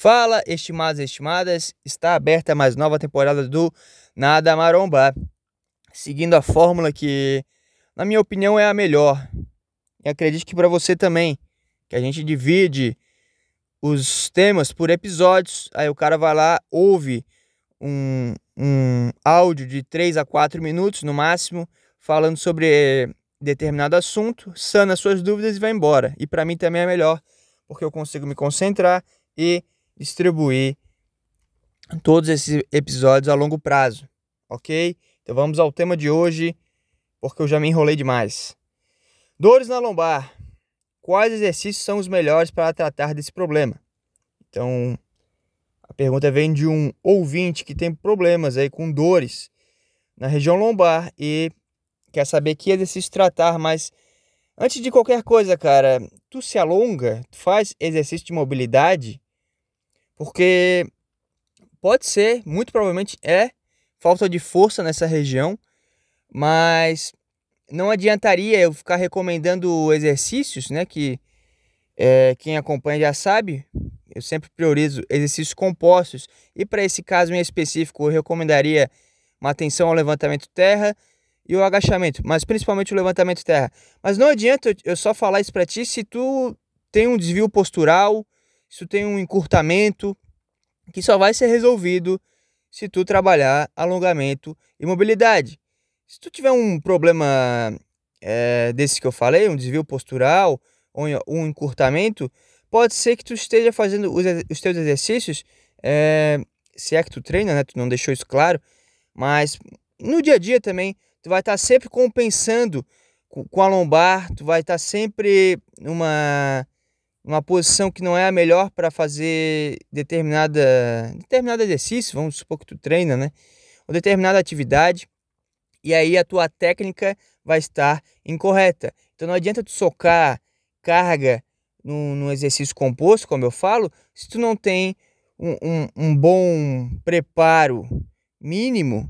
Fala, estimados e estimadas, está aberta mais nova temporada do Nada Maromba, seguindo a fórmula que, na minha opinião, é a melhor. E acredito que para você também, que a gente divide os temas por episódios, aí o cara vai lá, ouve um, um áudio de 3 a 4 minutos no máximo, falando sobre determinado assunto, sana suas dúvidas e vai embora. E para mim também é melhor, porque eu consigo me concentrar e distribuir todos esses episódios a longo prazo, ok? Então vamos ao tema de hoje, porque eu já me enrolei demais. Dores na lombar. Quais exercícios são os melhores para tratar desse problema? Então, a pergunta vem de um ouvinte que tem problemas aí com dores na região lombar e quer saber que exercício tratar, mas antes de qualquer coisa, cara, tu se alonga, tu faz exercício de mobilidade, porque pode ser, muito provavelmente é falta de força nessa região, mas não adiantaria eu ficar recomendando exercícios, né? Que é, quem acompanha já sabe, eu sempre priorizo exercícios compostos. E para esse caso em específico, eu recomendaria uma atenção ao levantamento terra e o agachamento, mas principalmente o levantamento terra. Mas não adianta eu só falar isso para ti se tu tem um desvio postural, isso tem um encurtamento que só vai ser resolvido se tu trabalhar alongamento e mobilidade. Se tu tiver um problema é, desse que eu falei, um desvio postural ou um encurtamento, pode ser que tu esteja fazendo os, os teus exercícios, é, se é que tu treina, né? Tu não deixou isso claro, mas no dia a dia também, tu vai estar sempre compensando com, com a lombar, tu vai estar sempre numa uma posição que não é a melhor para fazer determinada determinado exercício, vamos supor que tu treina, né? Ou determinada atividade, e aí a tua técnica vai estar incorreta. Então não adianta tu socar carga no, no exercício composto, como eu falo, se tu não tem um, um, um bom preparo mínimo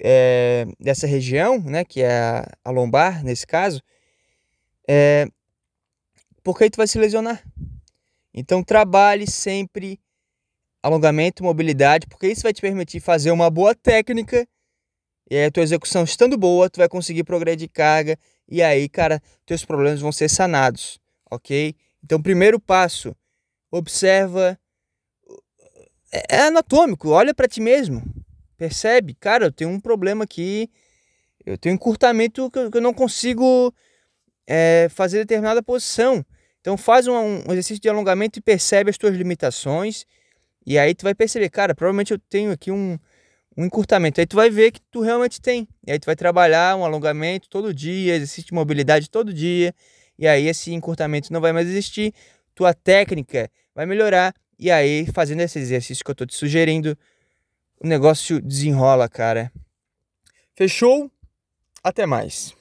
é, dessa região, né, que é a, a lombar nesse caso, é, porque aí tu vai se lesionar. Então trabalhe sempre alongamento, mobilidade, porque isso vai te permitir fazer uma boa técnica e aí a tua execução estando boa, tu vai conseguir progredir carga e aí, cara, teus problemas vão ser sanados, ok? Então, primeiro passo, observa, é, é anatômico, olha para ti mesmo, percebe, cara, eu tenho um problema aqui, eu tenho um encurtamento que eu não consigo é, fazer determinada posição. Então faz um, um, exercício de alongamento e percebe as tuas limitações. E aí tu vai perceber, cara, provavelmente eu tenho aqui um, um encurtamento. Aí tu vai ver que tu realmente tem. E aí tu vai trabalhar um alongamento todo dia, exercício de mobilidade todo dia. E aí esse encurtamento não vai mais existir. Tua técnica vai melhorar. E aí, fazendo esse exercício que eu tô te sugerindo, o negócio desenrola, cara. Fechou? Até mais.